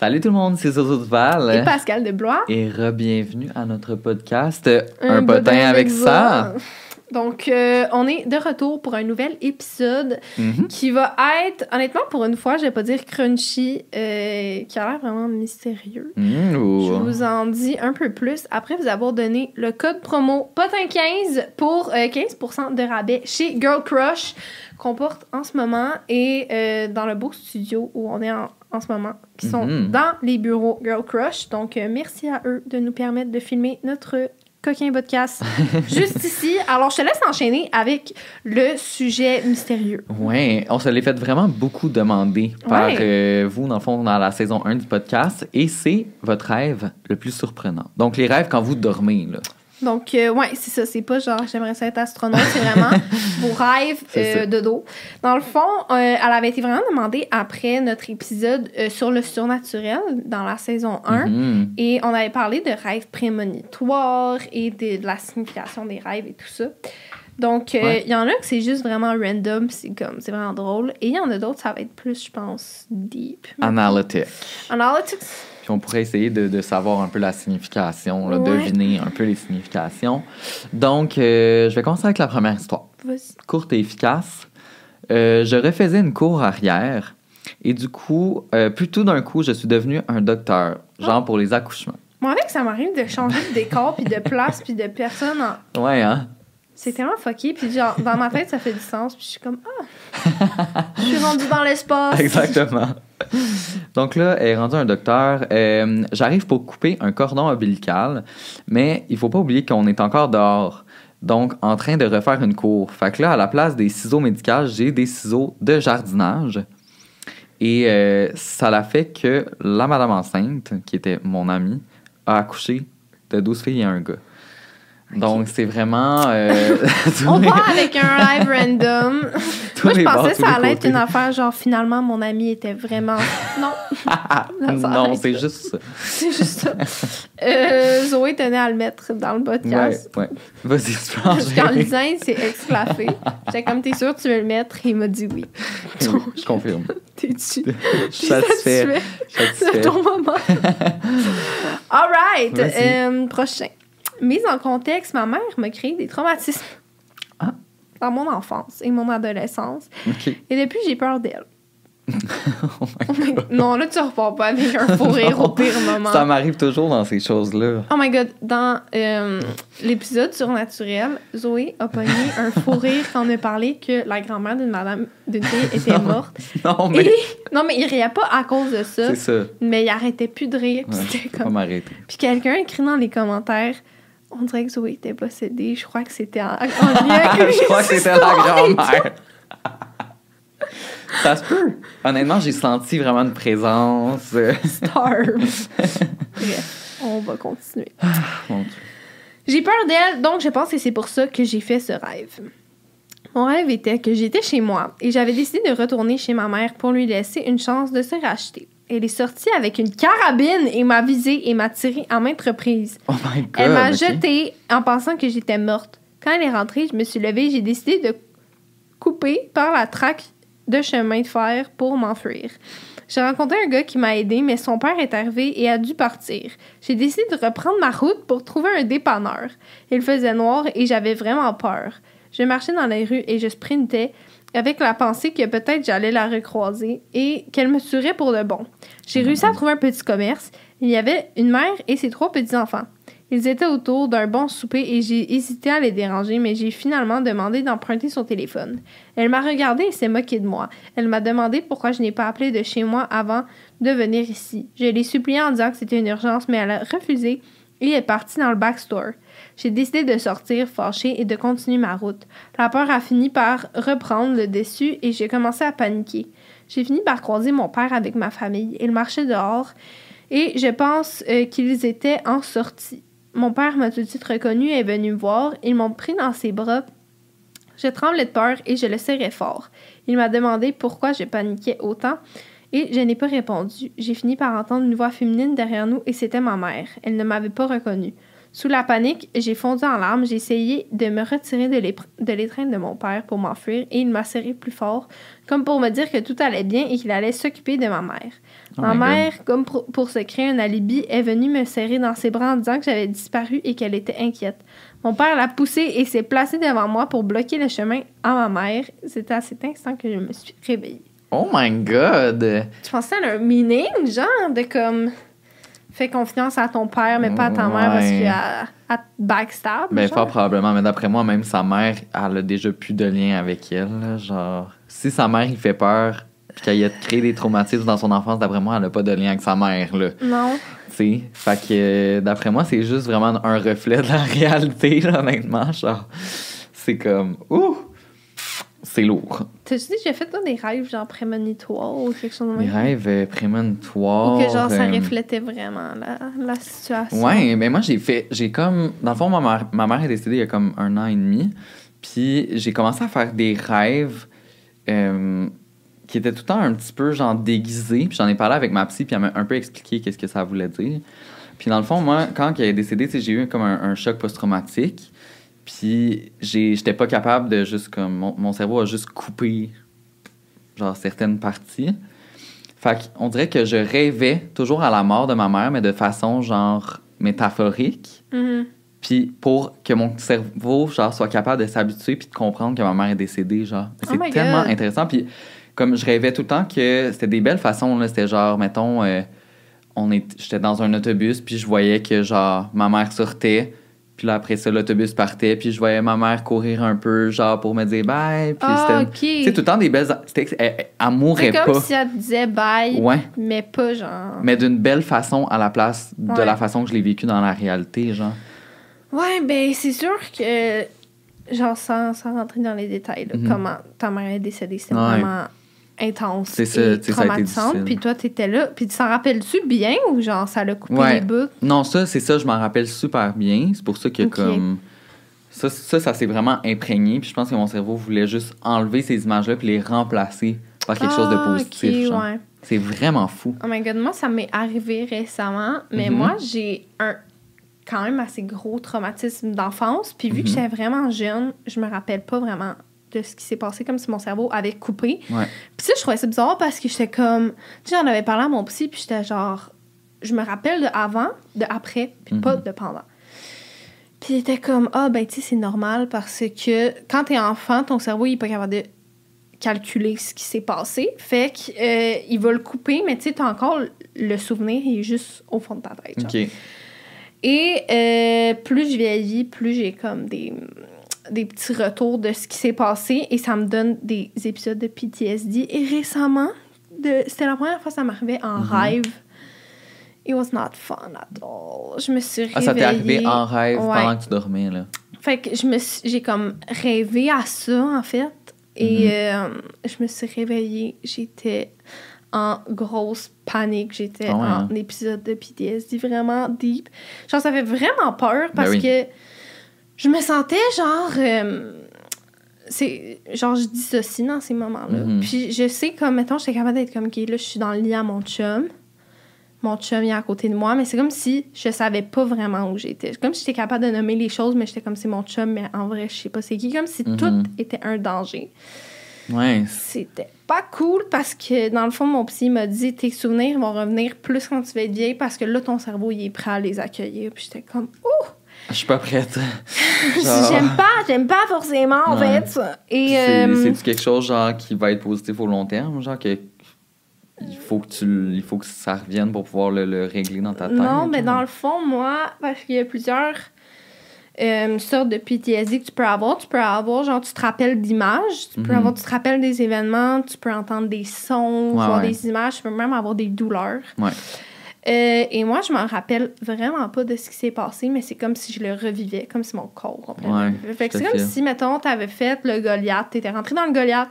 Salut tout le monde, c'est Zozo Duval. Et Pascal de Blois. Et re-bienvenue à notre podcast Un, potin, avec ça. Donc, euh, on est de retour pour un nouvel épisode Mhm. qui va être, honnêtement, pour une fois, je vais pas dire crunchy, euh, qui a l'air vraiment mystérieux. Ou- Je vous en dis un peu plus après vous avoir donné le code promo POTIN15 pour euh, 15% de rabais chez Girl Crush qu'on porte en ce moment et euh, dans le beau studio où on est en, en ce moment, qui sont Mhm. dans les bureaux Girl Crush. Donc, euh, merci à eux de nous permettre de filmer notre coquin podcast juste ici. Alors, je te laisse enchaîner avec le sujet mystérieux. Ouais, on se l'est fait vraiment beaucoup demander par Ouais. euh, vous, dans le fond, dans la saison 1 du podcast. Et c'est votre rêve le plus surprenant. Donc, les rêves quand vous dormez, là. Donc, euh, ouais, c'est ça. C'est pas genre j'aimerais ça être astronaute, c'est vraiment vos rêves euh, de dos. Dans le fond, euh, elle avait été vraiment demandée après notre épisode sur le surnaturel dans la saison 1. Mhm. Et on avait parlé de rêves prémonitoires et de, de la signification des rêves et tout ça. Donc, il Ouais. y en a que c'est juste vraiment random, c'est comme, c'est vraiment drôle. Et il y en a d'autres, ça va être plus, je pense, deep. Analytic. Analytics. Puis on pourrait essayer de, de savoir un peu la signification, là, Ouais. deviner un peu les significations. Donc, euh, je vais commencer avec la première histoire. Vas-y. courte et efficace. Euh, je refaisais une cour arrière et du coup, euh, plus tout d'un coup, je suis devenu un docteur, genre pour les accouchements. Moi, avec, ça m'arrive de changer de décor, puis de place, puis de personne en, Ouais, hein? C'est tellement fucké, puis genre, dans ma tête, ça fait du sens, puis je suis comme, ah, je suis rendue dans l'espace. Exactement. Donc là, elle est rendue un docteur. Euh, J'arrive pour couper un cordon ombilical, mais il faut pas oublier qu'on est encore dehors. Donc, en train de refaire une cour. Fait que là, à la place des ciseaux médicaux, j'ai des ciseaux de jardinage. Et euh, ça l'a fait que la madame enceinte, qui était mon amie, a accouché de 12 filles et un gars. Donc, c'est vraiment... euh, On les- part avec un live random. Moi, je pensais que ça allait être une affaire, genre, finalement, mon ami était vraiment. Non, non, c'est juste ça. c'est juste ça. Euh, Zoé tenait à le mettre dans le Ouais, podcast. ouais. Vas-y, tu qu'en enchaîner. lisant, il s'est exclafé. J'étais comme, t'es sûr que tu veux le mettre? Il m'a dit oui. Oui, je confirme. T'es-tu? Je suis satisfait. C'est satisfait. ton moment? All right. Euh, prochain. Mise en contexte, ma mère m'a créé des traumatismes. Ah. Dans mon enfance et mon adolescence. Et depuis, j'ai peur d'elle. Oh my God. non, là, tu repars pas avec un fou rire au pire moment. Ça m'arrive toujours dans ces choses-là. Oh my god, dans euh, l'épisode surnaturel, Zoé a pogné un fou rire quand on a parlé que la grand-mère d'une madame d'une fille était morte. Non, mais Et- non, mais il riait pas à cause de ça, c'est ça. mais il arrêtait plus de rire. puis Ouais, c'était Faut pas comme... m'arrêter. Puis quelqu'un écrit dans les commentaires on dirait que Zoé était possédée. Je crois que c'était en, en lien je crois que c'était la grand-mère. Ça se peut. Honnêtement, j'ai senti vraiment une présence. Bref, on va continuer. Dieu. J'ai peur d'elle, donc je pense que c'est pour ça que j'ai fait ce rêve. Mon rêve était que j'étais chez moi et j'avais décidé de retourner chez ma mère pour lui laisser une chance de se racheter. Elle est sortie avec une carabine et m'a visé et m'a tiré en maintes reprises. Oh my God. Elle m'a jetée en pensant que j'étais morte. Quand elle est rentrée, je me suis levée et j'ai décidé de couper par la traque de chemin de fer pour m'enfuir. J'ai rencontré un gars qui m'a aidé, mais son père est arrivé et a dû partir. J'ai décidé de reprendre ma route pour trouver un dépanneur. Il faisait noir et j'avais vraiment peur. Je marchais dans les rues et je sprintais avec la pensée que peut-être j'allais la recroiser et qu'elle me tuerait pour de bon. J'ai réussi à trouver un petit commerce. Il y avait une mère et ses trois petits-enfants. Ils étaient autour d'un bon souper et j'ai hésité à les déranger, mais j'ai finalement demandé d'emprunter son téléphone. Elle m'a regardé et s'est moquée de moi. Elle m'a demandé pourquoi je n'ai pas appelé de chez moi avant de venir ici. Je l'ai supplié en disant que c'était une urgence, mais elle a refusé et est partie dans le backstore. J'ai décidé de sortir fâchée et de continuer ma route. La peur a fini par reprendre le dessus et j'ai commencé à paniquer. J'ai fini par croiser mon père avec ma famille. Il marchait dehors et je pense euh, qu'ils étaient en sortie. Mon père m'a tout de suite reconnu et est venu me voir. Ils m'ont pris dans ses bras. Je tremblais de peur et je le serrais fort. Il m'a demandé pourquoi je paniquais autant et je n'ai pas répondu. J'ai fini par entendre une voix féminine derrière nous et c'était ma mère. Elle ne m'avait pas reconnue. Sous la panique, j'ai fondu en larmes. J'ai essayé de me retirer de l'étreinte de mon père pour m'enfuir et il m'a serré plus fort, comme pour me dire que tout allait bien et qu'il allait s'occuper de ma mère. Oh Ma God. mère, comme pour, pour se créer un alibi, est venue me serrer dans ses bras en disant que j'avais disparu et qu'elle était inquiète. Mon père l'a poussée et s'est placé devant moi pour bloquer le chemin à ma mère. C'était à cet instant que je me suis réveillée. Oh my god! Tu pensais à un meaning, genre, de comme. Fais confiance à ton père, mais pas à ta mère parce qu'elle elle te backstab. Ben, genre. fort probablement, mais d'après moi, même sa mère, elle a déjà plus de lien avec elle. là, Genre, si sa mère, il fait peur, puis qu'elle a créé des traumatismes dans son enfance, d'après moi, elle a pas de lien avec sa mère, là. Non. Tu sais, fait que d'après moi, c'est juste vraiment un reflet de la réalité, là, honnêtement. Genre, c'est comme, ouh, c'est lourd. T'as-tu dit, j'ai fait toi, des rêves, genre prémonitoires ou quelque chose de même? rêves euh, prémonitoires. Ou que genre ça euh, reflétait vraiment la, la situation? Ouais, mais moi j'ai fait, j'ai comme, dans le fond, ma mère, ma mère est décédée il y a comme un an et demi, puis j'ai commencé à faire des rêves euh, qui étaient tout le temps un petit peu genre déguisés, puis j'en ai parlé avec ma psy, puis elle m'a un peu expliqué qu'est-ce que ça voulait dire. Puis dans le fond, moi, quand elle est décédée, j'ai eu comme un, un choc post-traumatique, puis j'étais pas capable de juste comme, mon, mon cerveau a juste coupé genre certaines parties. Fait qu'on dirait que je rêvais toujours à la mort de ma mère, mais de façon genre métaphorique. Mhm. Puis pour que mon cerveau genre soit capable de s'habituer puis de comprendre que ma mère est décédée genre. Oh C'est tellement God. intéressant puis comme je rêvais tout le temps que c'était des belles façons là, c'était genre mettons euh, on est j'étais dans un autobus puis je voyais que genre ma mère sortait puis là après ça l'autobus partait puis je voyais ma mère courir un peu genre pour me dire bye puis Ah, c'était ok. tu sais tout le temps des belles c'était elle, elle, mourait C'est comme pas. si elle disait bye, Ouais. mais pas genre. Mais d'une belle façon à la place de Ouais. la façon que je l'ai vécu dans la réalité, genre. Ouais, ben c'est sûr que. Genre, sans, sans rentrer dans les détails, là, Mhm. comment ta mère est décédée, c'était Ouais. vraiment intense. C'est ça, et tu traumatisante. Puis toi, t'étais là. Puis tu t'en rappelles-tu bien ou genre ça l'a coupé Ouais. les bouts? Non, ça, c'est ça, je m'en rappelle super bien. C'est pour ça que, comme. Ça, ça, ça s'est vraiment imprégné. Puis je pense que mon cerveau voulait juste enlever ces images-là puis les remplacer par quelque chose de Ah, positif. ouais. C'est vraiment fou. Oh my god, moi, ça m'est arrivé récemment, mais Mhm. moi, j'ai un quand même assez gros traumatisme d'enfance. Puis vu que Mhm. j'étais vraiment jeune, je me rappelle pas vraiment de ce qui s'est passé, comme si mon cerveau avait coupé. Ouais. Puis ça, je trouvais ça bizarre parce que j'étais comme. Tu sais, j'en avais parlé à mon psy, puis j'étais genre. Je me rappelle de avant, de après, puis pas Mhm. de pendant. Puis il était comme, ah, ben, tu sais, c'est normal parce que quand t'es enfant, ton cerveau, il est pas capable de calculer ce qui s'est passé. Fait qu'il va le couper, mais tu sais, t'as encore le souvenir, il est juste au fond de ta tête. genre. OK. Et euh, plus je vieillis, plus j'ai comme des, des petits retours de ce qui s'est passé et ça me donne des épisodes de PTSD. Et récemment, de, c'était la première fois que ça m'arrivait en Mhm. rêve. It was not fun at all. Je me suis réveillée. Ah, ça t'est arrivé en rêve Ouais. pendant que tu dormais, là. Fait que je me suis- j'ai comme rêvé à ça, en fait. Et Mhm. euh, je me suis réveillée. J'étais en grosse panique. J'étais Ah ouais, en hein? épisode de PTSD vraiment deep. Genre, ça fait vraiment peur parce Ben oui. que je me sentais genre. euh, c'est genre je dissocie dans ces moments-là. Mhm. Puis je sais comme mettons j'étais capable d'être comme OK, là je suis dans le lit à mon chum. Mon chum il est à côté de moi, mais c'est comme si je savais pas vraiment où j'étais. C'est Comme si j'étais capable de nommer les choses, mais j'étais comme c'est mon chum, mais en vrai, je sais pas c'est qui. Comme si Mhm. tout était un danger. Ouais. C'était pas cool parce que dans le fond, mon psy m'a dit tes souvenirs vont revenir plus quand tu vas être vieille parce que là, ton cerveau il est prêt à les accueillir. Puis j'étais comme ouh! Je suis pas prête. J'aime pas, j'aime pas forcément en Ouais. fait. Et C'est euh, c'est-tu quelque chose genre qui va être positif au long terme, genre que il faut que tu il faut que ça revienne pour pouvoir le, le régler dans ta tête. Non, mais dans le fond, moi, parce qu'il y a plusieurs euh, sortes de PTSD que tu peux avoir. Tu peux avoir, genre, tu te rappelles d'images, tu peux Mhm. avoir, tu te rappelles des événements, tu peux entendre des sons, Ouais, voir ouais. des images, tu peux même avoir des douleurs. Ouais. Euh, et moi, je m'en rappelle vraiment pas de ce qui s'est passé, mais c'est comme si je le revivais, comme si mon corps complètement Ouais, revivait. Fait que c'est comme si, mettons, t'avais fait le Goliath, t'étais rentré dans le Goliath,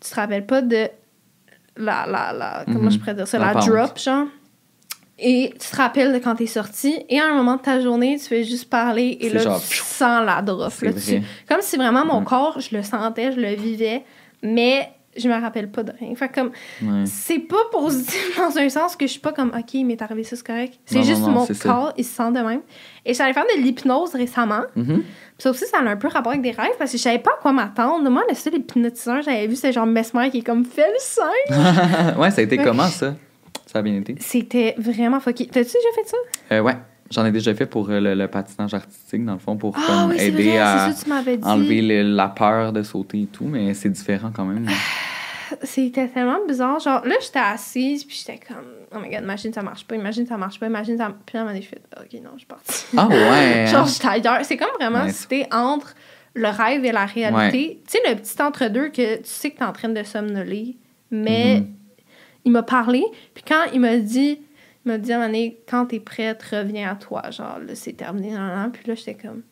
tu te rappelles pas de la, la, la comment Mhm. je pourrais dire ça, La drop, genre. Et tu te rappelles de quand t'es sorti, et à un moment de ta journée, tu fais juste parler, et C'est là, genre, tu sens la drop. là, tu- comme si vraiment mon Mhm. corps, je le sentais, je le vivais, mais je me rappelle pas de rien. Fait comme, Ouais. c'est pas positif dans un sens que je suis pas comme, OK, il m'est arrivé ça, c'est correct. C'est non, juste non, mon c'est ça. corps, il se sent de même. Et j'allais faire de l'hypnose récemment. Mhm. Puis ça aussi, ça a un peu rapport avec des rêves parce que je savais pas à quoi m'attendre. Moi, le seul hypnotiseur j'avais vu, c'était genre Mesmer qui est comme, fais le sein. ouais, ça a été comment ça? Ça a bien été? C'était vraiment fucké. T'as-tu déjà fait ça? Euh, ouais, j'en ai déjà fait pour euh, le, le patinage artistique, dans le fond, pour Ah comme, oui, c'est aider vrai, à ça enlever le- la peur de sauter et tout, mais c'est différent quand même. C'était tellement bizarre. Genre, là, j'étais assise, puis j'étais comme, oh my god, imagine ça marche pas, imagine ça marche pas, imagine ça. Puis à un moment donné, je fais, ok, non, je suis partie. Ah ouais! Genre, hein? j'étais ailleurs. C'est comme vraiment Ouais. si t'es entre le rêve et la réalité. Tu sais, le petit entre-deux que tu sais que t'es en train de somnoler, mais Mhm. il m'a parlé, puis quand il m'a dit, m'a dit à un moment donné, quand t'es prête, reviens à toi. Genre, là, c'est terminé, nan, puis là, j'étais comme.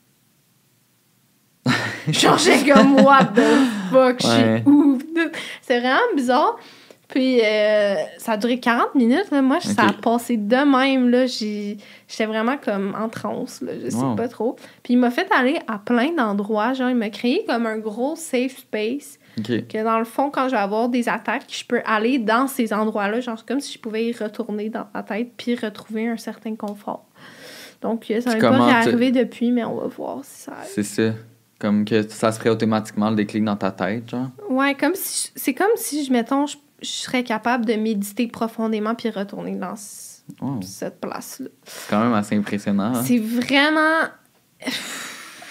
Genre, j'étais comme, what the fuck, je Ouais. suis où? C'est vraiment bizarre. Puis, euh, ça a duré 40 minutes. Là. Moi, ça a passé de même. Là. J'ai- J'étais vraiment comme en transe. Là. Je sais Wow. pas trop. Puis, il m'a fait aller à plein d'endroits. Genre, il m'a créé comme un gros safe space. Que dans le fond, quand je vais avoir des attaques, je peux aller dans ces endroits-là. Genre, comme si je pouvais y retourner dans ma tête puis retrouver un certain confort. Donc, ça m'est pas réarrivé depuis, mais on va voir si ça. C'est ça. Comme que ça se ferait automatiquement le déclic dans ta tête, genre? Ouais, comme si c'est comme si je mettons je, je serais capable de méditer profondément puis retourner dans Wow. cette place là. C'est quand même assez impressionnant. hein? C'est vraiment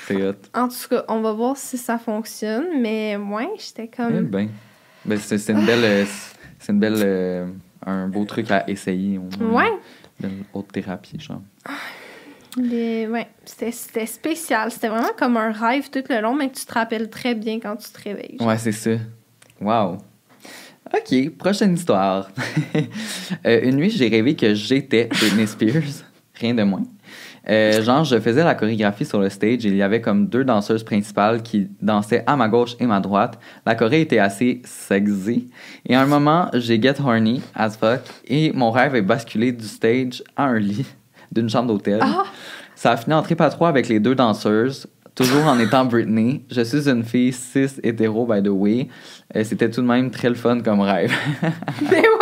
C'est hot. en tout cas, on va voir si ça fonctionne, mais ouais, j'étais Eh comme ben. Ben, c'est c'est une belle. euh, C'est une belle. euh, un beau truc à essayer. au moins. ouais, De haute thérapie, genre. ouais, c'était c'était spécial, c'était vraiment comme un rêve tout le long mais que tu te rappelles très bien quand tu te réveilles. Ouais, c'est ça. Wow. OK, prochaine histoire. Euh, une nuit, j'ai rêvé que j'étais Britney Spears. Rien de moins. Euh, genre, je faisais la chorégraphie sur le stage et il y avait comme deux danseuses principales qui dansaient à ma gauche et ma droite. La choré était assez sexy. Et à un moment, j'ai get horny as fuck et mon rêve est basculé du stage à un lit d'une chambre d'hôtel. Ah, Ça a fini en trip à trois avec les deux danseuses, toujours en étant Britney. Je suis une fille cis hétéro, by the way. Euh, C'était tout de même très le fun comme rêve. mais?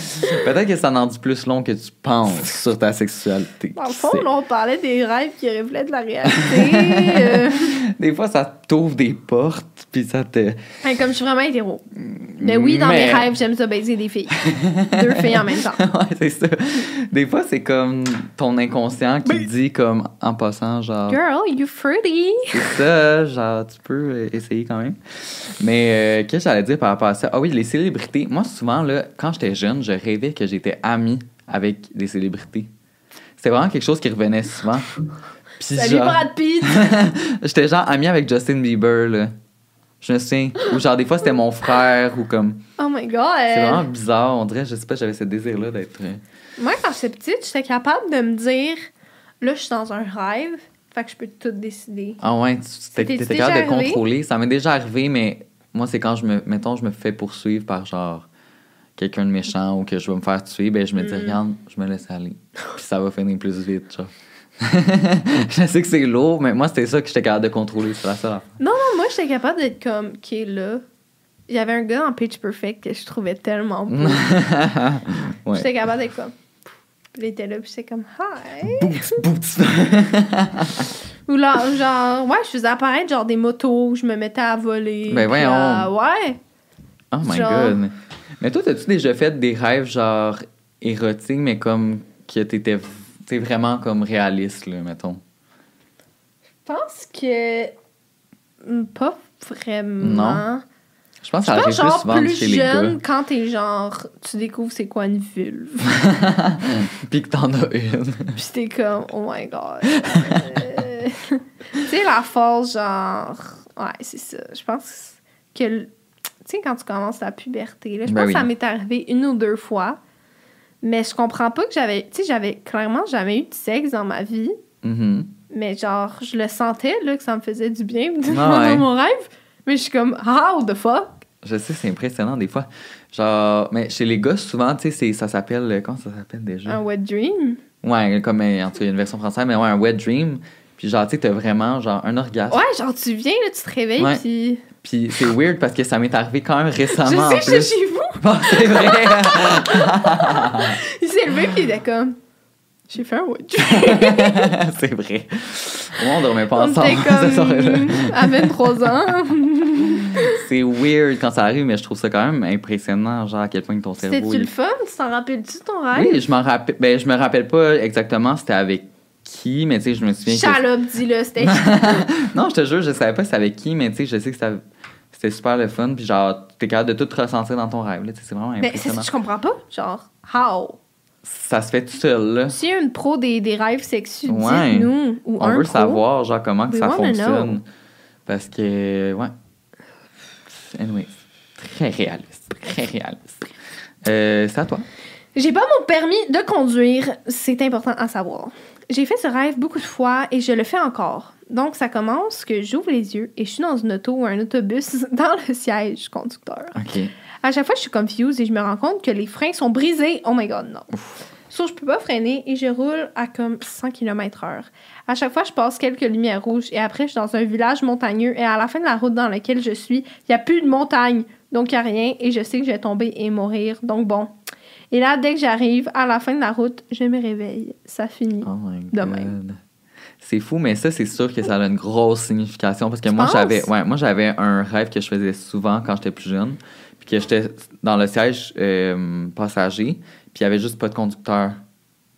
Peut-être que ça en dit plus long que tu penses sur ta sexualité. Dans le fond, là, on parlait des rêves qui reflètent la réalité. Des fois, ça t'ouvre des portes, puis ça te... Comme je suis vraiment hétéro. Mais oui, dans mes rêves, j'aime ça baiser des filles. Deux filles en même temps. ouais, c'est ça. Des fois, c'est comme ton inconscient qui dit comme en passant, genre... Girl, you fruity. C'est ça, genre, tu peux essayer quand même. Mais euh, qu'est-ce que j'allais dire par rapport à ça? Ah oui, les célébrités. Moi, souvent, là, quand j'étais jeune, je rêvais que j'étais ami avec des célébrités. C'était vraiment quelque chose qui revenait souvent. Puis Salut genre, Brad Pitt. j'étais genre ami avec Justin Bieber, là. Je me souviens. Ou genre, des fois, c'était mon frère ou comme... Oh my god. C'est vraiment bizarre. On dirait, je sais pas, j'avais ce désir-là d'être... euh, Moi, quand j'étais petite, j'étais capable de me dire là, je suis dans un rêve, fait que je peux tout décider. Ah ouais, déjà capable de contrôler. Ça m'est déjà arrivé, mais moi, c'est quand je me. Mettons, je me fais poursuivre par genre quelqu'un de méchant ou que je vais me faire tuer, ben je me dis, Mm. regarde, je me laisse aller. Puis ça va finir plus vite, genre. je sais que c'est lourd, mais moi, c'était ça que j'étais capable de contrôler. C'est la seule affaire. Non, non, moi, j'étais capable d'être comme, OK, là. Il y avait un gars en Pitch Perfect que je trouvais tellement beau. ouais. J'étais capable d'être comme. Il était là, puis j'étais comme, hi. Boots, boots. Ou là, genre, ouais, je faisais apparaître genre des motos, je me mettais à voler. Ben puis voyons. ouais. Oh my Genre- god. Mais toi, as-tu déjà fait des rêves genre érotiques, mais comme que t'étais t'es vraiment comme réaliste, là, mettons? Je pense que. Pas vraiment. Non? Je pense que ça arrive plus genre souvent plus chez les gars. jeune, quand t'es genre, tu découvres c'est quoi une vulve. Puis que t'en as une. Puis t'es comme, oh my god. Euh, tu sais, la force, genre. Ouais, c'est ça. Je pense que. Tu sais, quand tu commences la puberté, là, je Ben pense oui. que ça m'est arrivé une ou deux fois. Mais je comprends pas que j'avais. Tu sais, j'avais clairement jamais eu de sexe dans ma vie. Mhm. Mais genre, je le sentais, là, que ça me faisait du bien Ah dans ouais. mon rêve. Mais je suis comme, how the fuck? Je sais, c'est impressionnant des fois. Genre, mais chez les gars, souvent, tu sais, ça s'appelle. euh, Comment ça s'appelle déjà? Un wet dream? Ouais, comme euh, en tout cas, il y a une version française, mais ouais, un wet dream. Puis genre, tu sais, t'as vraiment genre un orgasme. Ouais, genre, tu viens, là, tu te réveilles, Ouais. puis. Puis c'est weird parce que ça m'est arrivé quand même Je récemment sais, en je suis plus. chez c'est vrai. Il s'est levé, puis il était comme. J'ai fait un dream. c'est vrai. On dormait pas ensemble. comme. à 23 ans. c'est weird quand ça arrive, mais je trouve ça quand même impressionnant, genre à quel point ton cerveau. C'était-tu il- le fun? Tu t'en rappelles-tu ton rêve? Oui, je m'en rappelle. Ben, je me rappelle pas exactement c'était avec qui, mais tu sais, je me souviens que. Chalope, dis-le, c'était Non, je te jure, je savais pas c'était avec qui, mais tu sais, je sais que ça- c'était super le fun, puis genre, t'es capable de tout ressentir dans ton rêve, c'est vraiment Mais c'est impressionnant. je comprends pas. Genre, how? Ça se fait tout seul, là. Si une pro des, des rêves sexuels, Ouais. dites-nous. Ou On un veut pro. savoir, genre, comment que ça fonctionne. know. Parce que, ouais. Anyway, très réaliste. Très réaliste. Euh, c'est à toi. J'ai pas mon permis de conduire, c'est important à savoir. J'ai fait ce rêve beaucoup de fois et je le fais encore. Donc ça commence que j'ouvre les yeux et je suis dans une auto ou un autobus dans le siège conducteur. OK. À chaque fois, je suis confuse et je me rends compte que les freins sont brisés. Oh my god, non. So, je peux pas freiner et je roule à comme 100 km/h. À chaque fois, je passe quelques lumières rouges et après, je suis dans un village montagneux et à la fin de la route dans laquelle je suis, il n'y a plus de montagne. Donc, il n'y a rien et je sais que je vais tomber et mourir. Donc, bon. Et là, dès que j'arrive à la fin de la route, je me réveille. Ça finit. Oh my De même. C'est fou, mais ça, c'est sûr que ça a une grosse signification parce que Tu moi, j'avais ouais, moi j'avais un rêve que je faisais souvent quand j'étais plus jeune, puis que j'étais dans le siège euh, passager, puis il y avait juste pas de conducteur.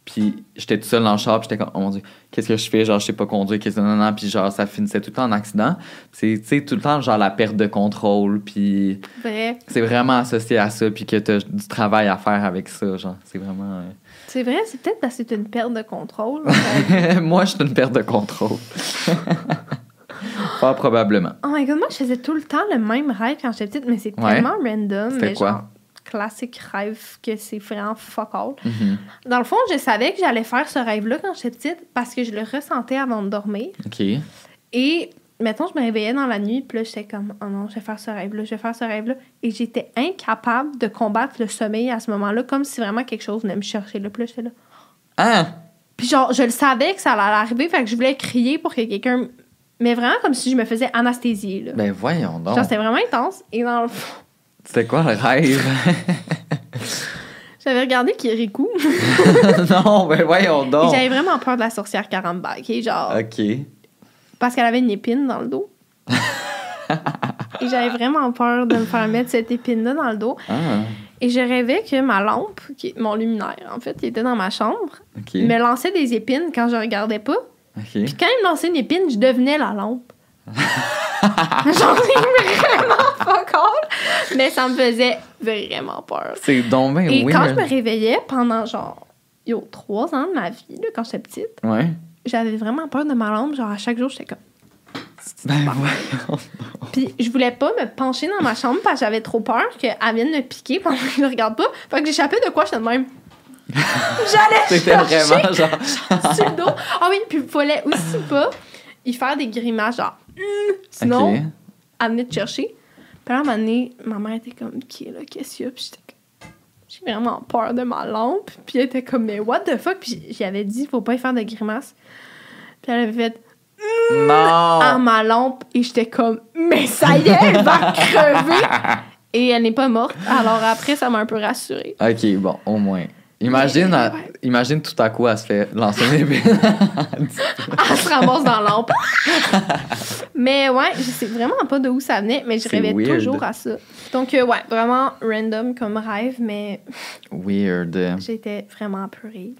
Puis j'étais tout seul dans le char, puis j'étais comme, oh mon dieu, qu'est-ce que je fais? Genre, je sais pas conduire, qu'est-ce que non, non, puis genre, ça finissait tout le temps en accident. C'est, tu sais, tout le temps, genre, la perte de contrôle, puis Vrai. c'est vraiment associé à ça, puis que t'as du travail à faire avec ça, genre, c'est vraiment. euh, C'est vrai, c'est peut-être parce que c'est une perte de contrôle. moi, je suis une perte de contrôle. Pas probablement. oh my god, moi, je faisais tout le temps le même rêve quand j'étais petite, mais c'est Ouais. tellement random. C'était quoi? genre, classique rêve que c'est vraiment fuck all. Mhm. Dans le fond, je savais que j'allais faire ce rêve-là quand j'étais petite parce que je le ressentais avant de dormir. OK. Et, mettons, je me réveillais dans la nuit, puis là, j'étais comme, oh non, je vais faire ce rêve-là, je vais faire ce rêve-là. Et j'étais incapable de combattre le sommeil à ce moment-là, comme si vraiment quelque chose venait me chercher. Là, puis là, j'étais là. Ah! Puis genre, je le savais que ça allait arriver, fait que je voulais crier pour que quelqu'un. Mais vraiment comme si je me faisais anesthésier, là. Ben voyons donc. Genre, c'était vraiment intense. Et dans le fond, C'était quoi le rêve? j'avais regardé Kirikou. non, ben voyons donc. j'avais vraiment peur de la sorcière Karamba, ok? Genre, OK. Parce qu'elle avait une épine dans le dos. Et j'avais vraiment peur de me faire mettre cette épine-là dans le dos. Ah, Et je rêvais que ma lampe, qui est mon luminaire, en fait, qui était dans ma chambre, me lançait des épines quand je regardais pas. Puis quand il me lançait une épine, je devenais la lampe. Genre, c'est vraiment pas cool. Mais ça me faisait vraiment peur. C'est donc ben Et quand je me réveillais pendant genre, yo, trois ans de ma vie, là, quand j'étais petite, Ouais. J'avais vraiment peur de ma lampe. Genre, à chaque jour, j'étais comme. Ben voyons. Puis je voulais pas me pencher dans ma chambre parce que j'avais trop peur qu'elle vienne me piquer pendant que je le regarde pas. Fait que j'échappais de quoi, j'étais de même. J'allais C'était chercher vraiment genre. sur le dos. Ah oui, puis il fallait aussi pas y faire des grimaces, genre. Hum Sinon, OK. elle venait te chercher. Puis à un moment donné, ma mère était comme, qui là, qu'est-ce qu'il y a? Puis j'étais comme, j'ai vraiment peur de ma lampe. Puis elle était comme, mais what the fuck? Puis j'y avais dit, faut pas y faire de grimaces. Puis elle avait fait, Non! à ma lampe. Et j'étais comme, mais ça y est, elle va crever! Et elle n'est pas morte. Alors après, ça m'a un peu rassurée. OK, bon, au moins. Imagine, imagine tout à coup, elle se fait lancer une épine. Elle se ramasse dans lampe. mais ouais, je sais vraiment pas de où ça venait, mais je rêvais weird. toujours à ça. Donc, euh, ouais, vraiment random comme rêve, mais Weird. j'étais vraiment apeurée.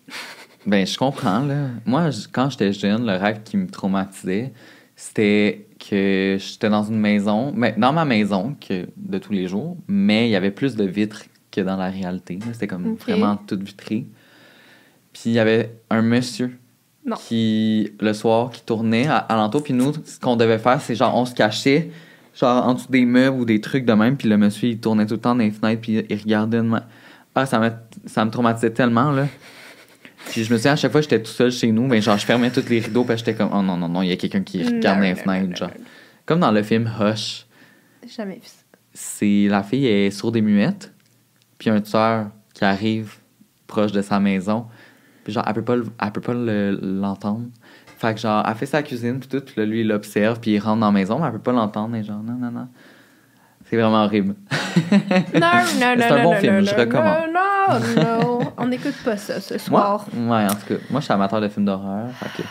Ben, je comprends, là. Moi, quand j'étais jeune, le rêve qui me traumatisait, c'était que j'étais dans une maison, mais dans ma maison que de tous les jours, mais il y avait plus de vitres que dans la réalité. C'était comme vraiment tout vitré. Puis il y avait un monsieur Non. qui, le soir, qui tournait à, alentour. Puis nous, ce qu'on devait faire, c'est genre, on se cachait, genre en dessous des meubles ou des trucs de même. Puis le monsieur, il tournait tout le temps dans les fenêtres, puis il regardait de. Ah, ça me, ça me traumatisait tellement, là. Puis je me souviens, à chaque fois j'étais tout seul chez nous, ben genre, je fermais tous les rideaux, puis j'étais comme, oh non, non, non, il y a quelqu'un qui regarde Non, dans les non, fenêtres, non, genre. Comme dans le film Hush, jamais vu ça. c'est la fille est sourde et muette, puis un tueur qui arrive proche de sa maison, puis genre, elle peut pas, le- elle peut pas le- l'entendre. Fait que genre, elle fait sa cuisine, puis tout, puis là, lui, il l'observe, puis il rentre dans la maison, mais elle peut pas l'entendre, et genre, non, non, non. C'est vraiment horrible. Non, non, non, C'est non, un bon non, film, non, je recommande. Non, non, non. On n'écoute pas ça ce soir. Moi, ouais, en tout cas, moi, je suis amateur de films d'horreur. fait que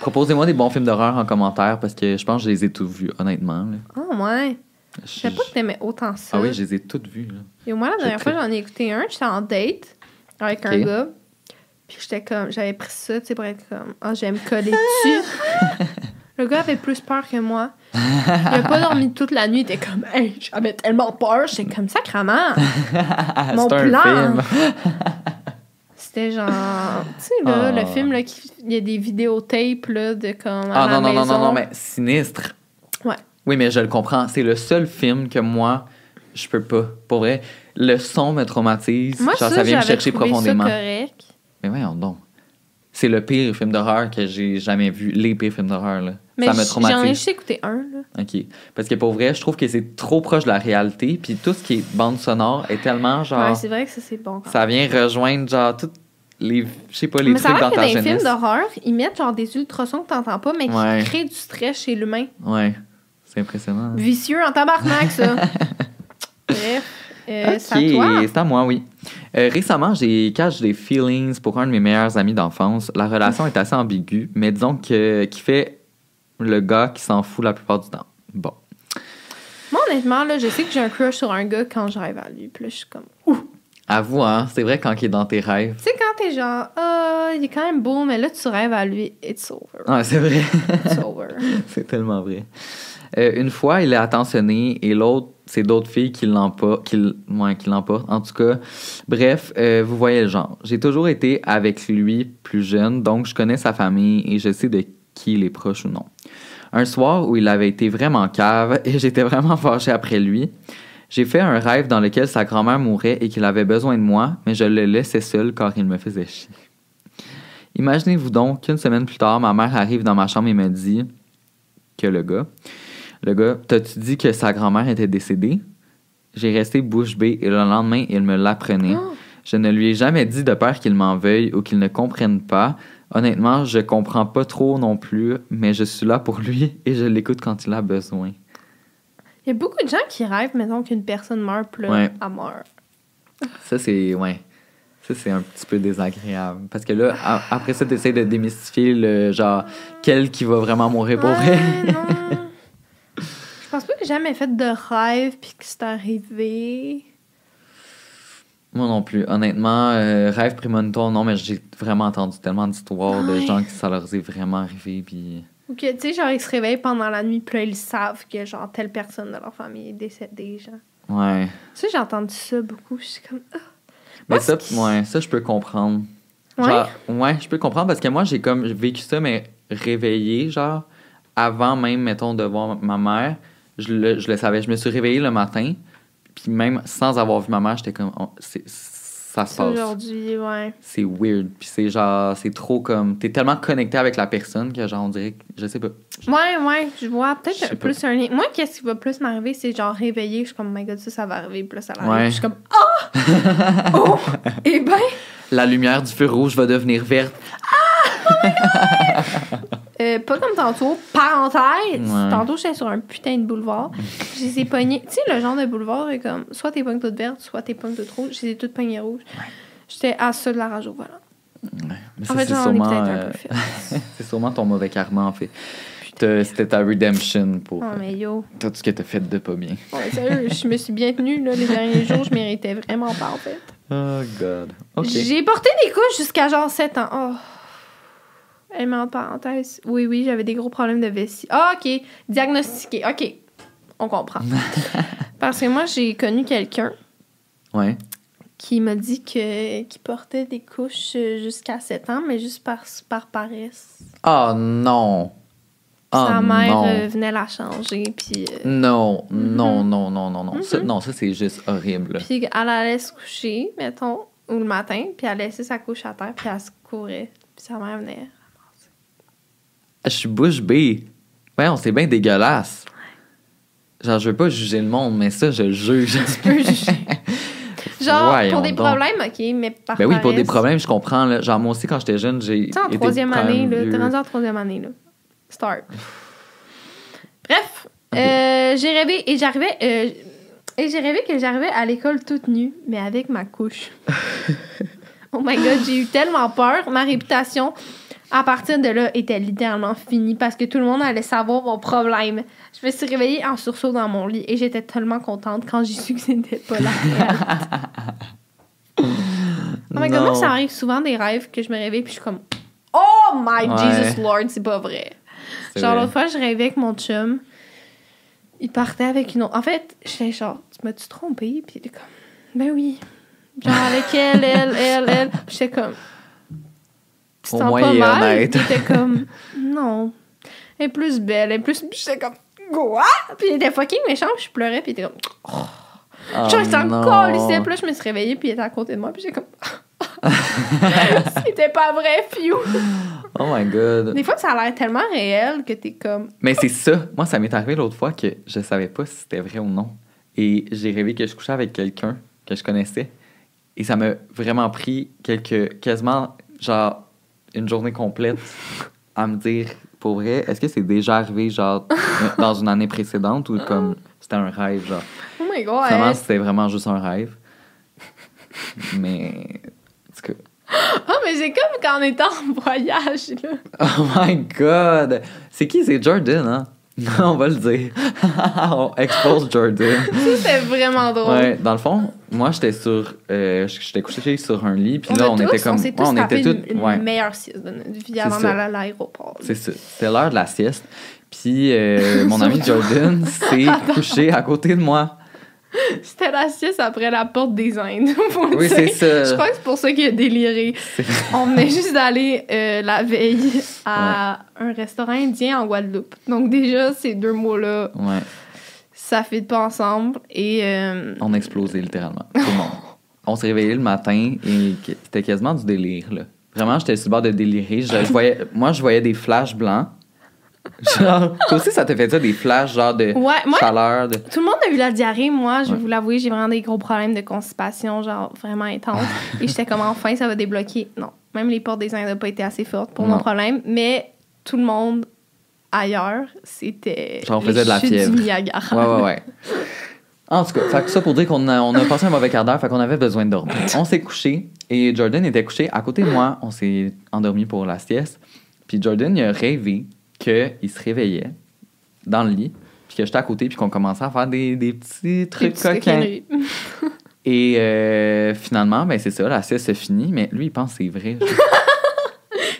Proposez-moi des bons films d'horreur en commentaire parce que je pense que je les ai tous vus, honnêtement. là. Oh, ouais. Je savais pas que t'aimais autant ça. Ah oui, je les ai toutes vues. Là. Et moi, la dernière fois, j'en ai écouté un. J'étais en date avec un gars. Puis j'étais comme... J'avais pris ça, tu sais, pour être comme... Ah, je vais me coller dessus. Le gars avait plus peur que moi. Il a pas dormi toute la nuit. Il était comme... Hey, j'avais tellement peur. J'étais comme, sacrement. Mon plan. C'était genre... Tu sais, là, Ah. le film, là, il y a des vidéotapes, là, de comme... Ah non, non, non, non, non, mais sinistre. Ouais. Oui, mais je le comprends. C'est le seul film que moi, je peux pas. Pour vrai, le son me traumatise. Moi, Genre, ça, ça vient me chercher profondément. ça correct. Mais voyons donc. C'est le pire film d'horreur que j'ai jamais vu. Les pires films d'horreur, là. Mais ça me j- j'en ai traumatise. juste écouté un, là. OK. Parce que pour vrai, je trouve que c'est trop proche de la réalité. Puis tout ce qui est bande sonore est tellement genre. Ouais, c'est vrai que ça, c'est bon. quand ça vient rejoindre genre toutes les. Je sais pas, les mais trucs dans que ta dans les films d'horreur, ils mettent genre des ultrasons que t'entends pas, mais qui Ouais. créent du stress chez l'humain. Ouais. C'est impressionnant. Vicieux en tabarnak, ça. Bref, euh, c'est à moi, oui. Euh, récemment, j'ai catch des feelings pour un de mes meilleurs amis d'enfance. La relation est assez ambiguë, mais disons que qui fait le gars qui s'en fout la plupart du temps. Bon. Moi, honnêtement, là, je sais que j'ai un crush sur un gars quand je rêve à lui. Puis là, je suis comme. Tu Avoue, hein, c'est vrai quand il est dans tes rêves. sais, quand t'es genre, ah, il est quand même beau, mais là, tu rêves à lui, it's over. Ouais, c'est vrai. It's over. c'est tellement vrai. Euh, une fois, il est attentionné et l'autre, c'est d'autres filles qui l'emportent. Qui, ouais, qui. En tout cas, bref, euh, vous voyez le genre. J'ai toujours été avec lui plus jeune, donc je connais sa famille et je sais de qui il est proche ou non. Un soir où il avait été vraiment cave et j'étais vraiment fâché après lui, j'ai fait un rêve dans lequel sa grand-mère mourait et qu'il avait besoin de moi, mais je le laissais seul car il me faisait chier. Imaginez-vous donc qu'une semaine plus tard, ma mère arrive dans ma chambre et me dit que le gars, le gars, t'as-tu dit que sa grand-mère était décédée? J'ai resté bouche bée et le lendemain, il me l'apprenait. Oh. Je ne lui ai jamais dit de peur qu'il m'en veuille ou qu'il ne comprenne pas. Honnêtement, je comprends pas trop non plus, mais je suis là pour lui et je l'écoute quand il a besoin. Il y a beaucoup de gens qui rêvent, mettons, qu'une personne meurt, puis Ouais. elle meurt. Ça, c'est. Ouais. Ça, c'est un petit peu désagréable. Parce que là, après ça, t'essaies de démystifier le genre, quel qui va vraiment mourir pour vrai. Ouais, non. Je pense pas que j'ai jamais fait de rêve puis que c'est arrivé. Moi non plus. Honnêtement, euh, rêve prémonitoire, non, mais j'ai vraiment entendu tellement d'histoires de gens qui ça leur est vraiment arrivé. Puis. Ou que, tu sais, genre, ils se réveillent pendant la nuit, puis là, ils savent que, genre, telle personne de leur famille est décédée, genre. Ouais. Tu sais, j'ai entendu ça beaucoup, je suis comme... ah. Mais Moi, ça, ouais, ça, je peux comprendre. Ouais? Genre, ouais, je peux comprendre parce que moi, j'ai comme vécu ça, mais réveillé, genre, avant même, mettons, de voir ma mère. Je le, je le savais. Je me suis réveillé le matin, puis même sans avoir vu ma mère, j'étais comme, oh, c'est- ça se passe. aujourd'hui, ouais. C'est weird. Puis c'est genre, c'est trop comme. T'es tellement connecté avec la personne que, genre, on dirait. Je sais pas. Ouais, ouais, je vois peut-être pas. plus un lien. Moi, qu'est-ce qui va plus m'arriver, c'est genre réveiller, je suis comme, oh my god, ça, ça va arriver, puis là, ça arrive. Ouais. Je suis comme, ah! oh! Eh ben! La lumière du feu rouge va devenir verte. Euh, pas comme tantôt. Parenthèse. Ouais. Tantôt, j'étais sur un putain de boulevard. Je les ai pognés. Tu sais, le genre de boulevard est comme soit t'es pognes toutes vertes, soit t'es pognes toutes rouges. Je les ai toutes pognées rouges. J'étais à ça de la rage au volant. Mais En ça, fait, c'est sûrement, euh, c'est sûrement ton mauvais karma, en fait. C'était ta redemption pour Oh, euh, mais yo. tout ce que t'as fait de pas bien. Ouais, sérieux, je me suis bien tenue là, les derniers jours. Je méritais vraiment pas, en fait. Oh, God. J'ai porté des couches jusqu'à genre 7 ans. Oh. Elle met entre parenthèses. Oui, oui, j'avais des gros problèmes de vessie. Ah, OK. Diagnostiqué. OK. On comprend. Parce que moi, j'ai connu quelqu'un Ouais. qui m'a dit que qu'il portait des couches euh, jusqu'à 7 ans, mais juste par, par paresse. Oh, non. Oh, Sa mère non. euh, venait la changer, puis... euh, Non, non, Mhm. non, non, non, non. Ça, Mhm. non, ça, c'est juste horrible. puis elle allait se coucher, mettons, ou le matin, puis elle laissait sa couche à terre, puis elle se courait. Puis sa mère venait. Je suis bouche bée. Ouais, c'est bien dégueulasse. Genre, je veux pas juger le monde, mais ça, je le juge. Tu peux juger. Genre, Voyons pour des donc. problèmes, OK, mais par Ben oui, pour des problèmes, je comprends. Là. Genre, moi aussi, quand j'étais jeune, j'ai. Tu sais, en été troisième quand année, là. T'es rendu en troisième année, là. Start. Bref, euh, j'ai rêvé et j'arrivais. euh, et j'ai rêvé que j'arrivais à l'école toute nue, mais avec ma couche. oh my god, j'ai eu tellement peur. Ma réputation À partir de là, était littéralement fini parce que tout le monde allait savoir mon problème. Je me suis réveillée en sursaut dans mon lit et j'étais tellement contente quand j'ai su que c'était pas la. Oh my god, moi, ça arrive souvent des rêves que je me réveille puis je suis comme Oh my Ouais. Jesus Lord, c'est pas vrai. Genre, l'autre fois, je rêvais avec mon chum. Il partait avec une autre. En fait, j'étais genre, tu m'as-tu trompé? Puis il était comme, ben oui. Genre, avec elle, elle, elle, elle. Puis j'étais comme, tu Au moins, pas il est mal? honnête. Puis était comme, non. Elle est plus belle, elle est plus. Puis j'étais comme, quoi? Puis il était fucking méchant, puis je pleurais, puis il était comme, Oh, genre, il. Puis là, je me suis réveillée, puis il était à côté de moi, puis j'étais comme, c'était pas vrai, fiou. Oh my god. Des fois, ça a l'air tellement réel que t'es comme, Mais c'est ça. Moi, ça m'est arrivé l'autre fois que je savais pas si c'était vrai ou non. Et j'ai rêvé que je couchais avec quelqu'un que je connaissais. Et ça m'a vraiment pris quelques, quasiment, genre, une journée complète à me dire, pour vrai, est-ce que c'est déjà arrivé, genre, dans une année précédente ou comme c'était un rêve, genre? oh my god. Finalement, c'était vraiment juste un rêve. Mais. En tout cas. Ah, mais c'est comme quand on était en voyage, là. Oh my god! C'est qui? C'est Jordan, hein? On va le dire. On expose Jordan. C'était vraiment drôle. Ouais, dans le fond, moi, j'étais sur. euh, j'étais couché sur un lit, puis là, on tous, était comme. on ouais, tous on était toutes. une Ouais, meilleure sieste de notre vie avant d'aller à l'aéroport. c'est ça. C'était l'heure de la sieste. Puis euh, mon ami Jordan s'est couché à côté de moi. C'était la sieste après la porte des Indes. Oui, c'est ça. Je crois que c'est pour ça qu'il a déliré. On venait juste d'aller euh, la veille à un restaurant indien en Guadeloupe. Donc déjà, ces deux mots-là, Ouais, ça fait pas ensemble. Et euh, on a explosé littéralement. Tout le monde. On s'est réveillé le matin et c'était quasiment du délire, là. Vraiment, j'étais sur le bord de délirer. Je, je voyais, moi, je voyais des flashs blancs. Genre, toi aussi, ça t'a fait ça, des flashs, genre de ouais, moi, chaleur. De... Tout le monde a eu la diarrhée. Moi, je Ouais. vous l'avouer, j'ai vraiment des gros problèmes de constipation, genre vraiment intenses. Et j'étais comme enfin, ça va débloquer. Non, même les portes des Indes n'ont pas été assez fortes pour Non. mon problème. Mais tout le monde ailleurs, c'était. Genre, on faisait de la fièvre. Du Niagara. Ouais, ouais, ouais. En tout cas, fait que ça pour dire qu'on a, on a passé un mauvais quart d'heure, fait qu'on avait besoin de dormir. On s'est couché et Jordan était couché à côté de moi. On s'est endormi pour la sieste. Puis Jordan, il a rêvé qu'il se réveillait dans le lit, puis que j'étais à côté, puis qu'on commençait à faire des, des petits Des trucs coquins. Et euh, finalement, ben c'est ça, la sieste se finit, mais lui, il pense que c'est vrai.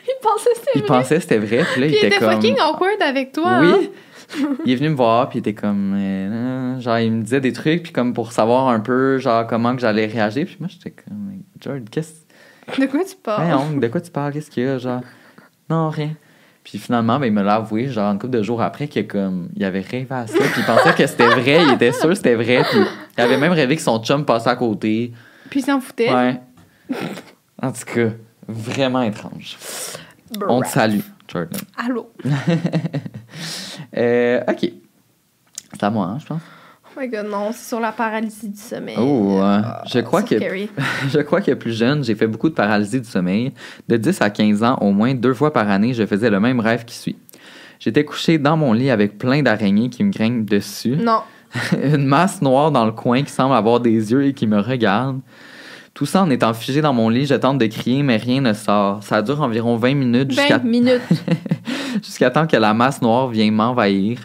Il pensait que c'était Il vrai. pensait que c'était vrai, puis là, Puis il était comme... fucking awkward avec toi. hein? Oui. il est venu me voir, puis il était comme. euh, genre, il me disait des trucs, puis comme pour savoir un peu, genre, comment que j'allais réagir. Puis moi, j'étais comme, George, qu'est-ce. De quoi tu parles? De quoi tu parles? Qu'est-ce qu'il y a? Genre, non, rien. Puis finalement, ben, il me l'a avoué, genre, une couple de jours après, que comme, il avait rêvé à ça, puis il pensait que c'était vrai, il était sûr que c'était vrai, puis il avait même rêvé que son chum passait à côté. Puis il s'en foutait. Ouais. En tout cas, vraiment étrange. On te salue, Jordan. Allô? Euh, ok. C'est à moi, hein, je pense. Oh my god, non, c'est sur la paralysie du sommeil. Oh, euh, Ah, je crois que scary. je crois que plus jeune, j'ai fait beaucoup de paralysie du sommeil. De 10 à 15 ans, au moins deux fois par année, je faisais le même rêve qui suit. J'étais couché dans mon lit avec plein d'araignées qui me grimpent dessus, Non. une masse noire dans le coin qui semble avoir des yeux et qui me regarde. Tout ça en étant figé dans mon lit, je tente de crier, mais rien ne sort. Ça dure environ 20 minutes 20 jusqu'à minutes. jusqu'à temps que la masse noire vienne m'envahir.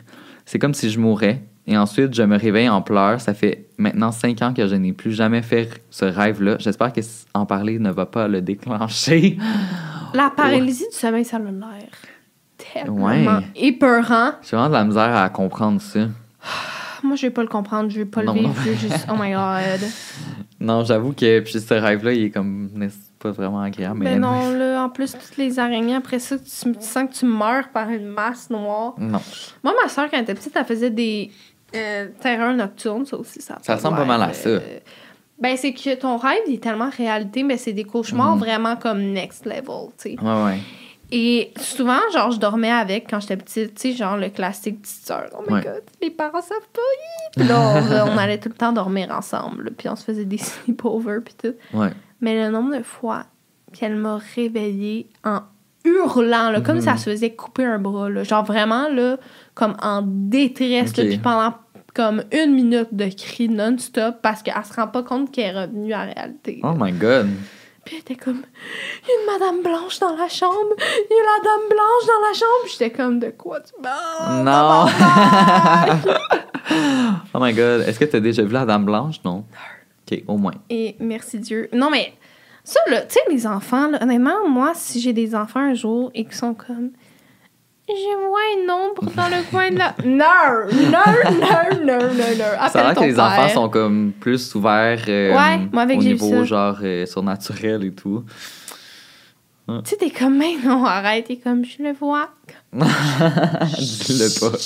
C'est comme si je mourais. Et ensuite, je me réveille en pleurs. Ça fait maintenant cinq ans que je n'ai plus jamais fait ce rêve-là. J'espère que en parler ne va pas le déclencher. La paralysie du sommeil, l'air tellement Ouais. épeurant. J'ai vraiment de la misère à comprendre ça. Moi, je vais pas le comprendre, je vais pas le vivre, non. je vais juste... Oh my god. Non, j'avoue que puis ce rêve-là, il est comme pas vraiment agréable. Mais Mais non, là, en plus, toutes les araignées, après ça, tu, tu sens que tu meurs par une masse noire. Non. Moi, ma soeur, quand elle était petite, elle faisait des euh, terreurs nocturnes, ça aussi, ça Ça ressemble pas mal à ça. euh, Ben, c'est que ton rêve, il est tellement réalité, mais c'est des cauchemars Mhm. vraiment comme next level, tu sais. Ouais, ouais. Et souvent, genre, je dormais avec quand j'étais petite, tu sais, genre le classique petite sœur. Oh my Ouais. god, les parents savent pas. Puis là, on, on allait tout le temps dormir ensemble, puis on se faisait des sleepovers, puis tout. Ouais. Mais le nombre de fois qu'elle m'a réveillée en hurlant, là, comme Mhm. si ça se faisait couper un bras, là. Genre vraiment, là, comme en détresse, là, puis pendant comme une minute de cris non-stop parce qu'elle se rend pas compte qu'elle est revenue à la réalité. Oh my god. Puis elle était comme, il y a une madame blanche dans la chambre, il y a la dame blanche dans la chambre. J'étais comme, de quoi tu parles? Non. oh my god. Est-ce que t'as déjà vu la Dame Blanche? Non. Ok, au moins. Et merci Dieu. Non, mais ça, là, tu sais, les enfants, là, honnêtement, moi, si j'ai des enfants un jour et qui sont comme. Je vois une ombre dans le coin de la. Non! Non, non, non, non, non. Ça a Appelle l'air que les père. enfants sont comme plus ouverts euh, Ouais, moi, avec au niveau ça. genre euh, surnaturel et tout. Tu sais, t'es comme, mais non, arrête. T'es comme, je le vois. Dis-le pas.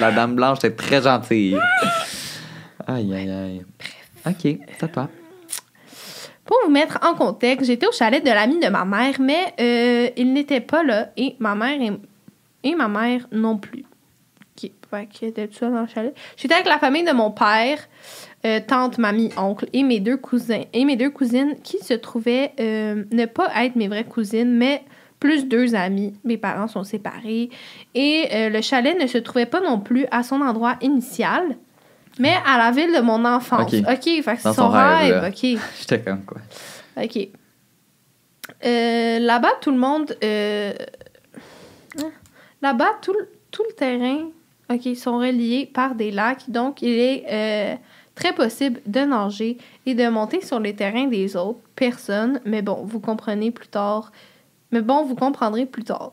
La Dame Blanche est très gentille. Aïe, aïe, aïe. Ok, c'est à toi. Pour vous mettre en contexte, j'étais au chalet de l'ami de ma mère, mais euh, il n'était pas là et ma mère et, ma mère non plus. Qui fait qu'elle était dans le chalet. J'étais avec la famille de mon père, euh, tante, mamie, oncle et mes deux cousins et mes deux cousines qui se trouvaient euh, ne pas être mes vraies cousines, mais plus deux amis. Mes parents sont séparés et le chalet ne se trouvait pas non plus à son endroit initial, mais à la ville de mon enfance. Ok. Ok, fait que c'est son rêve. Ok. J'étais comme quoi. OK. Euh, là-bas, tout le monde. euh, hein? Là-bas, tout, le- tout le terrain, OK, sont reliés par des lacs. Donc, il est euh, très possible de nager et de monter sur les terrains des autres personnes. Mais bon, vous comprenez plus tard. Mais bon, vous comprendrez plus tard.